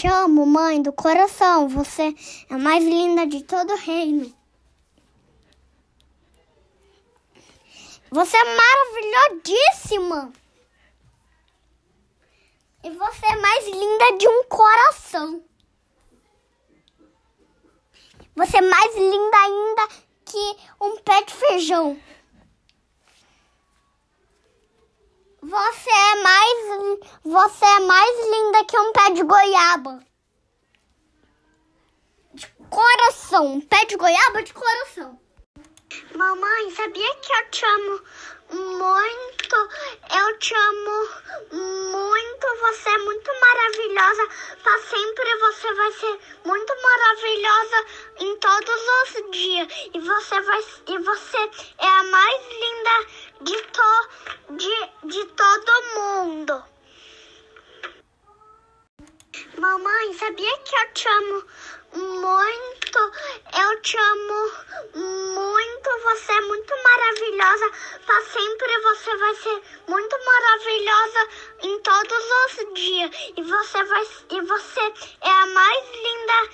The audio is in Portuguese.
te amo, mãe do coração. Você é a mais linda de todo o reino. Você é maravilhosíssima. E você é mais linda de um coração. Você é mais linda ainda que um pé de feijão. Você é mais você é mais linda que um pé de goiaba. De coração, pé de goiaba de coração. Mamãe, sabia que eu te amo muito? Eu te amo muito. Você é muito maravilhosa. Pra sempre você vai ser muito maravilhosa em todos os dias. E você vai e você é a mais linda de, to, de, de todo mundo. Mamãe, sabia que eu te amo muito? Eu te amo muito. Você é muito maravilhosa. Pra sempre você vai ser muito maravilhosa em todos os dias. E você vai e você é a mais linda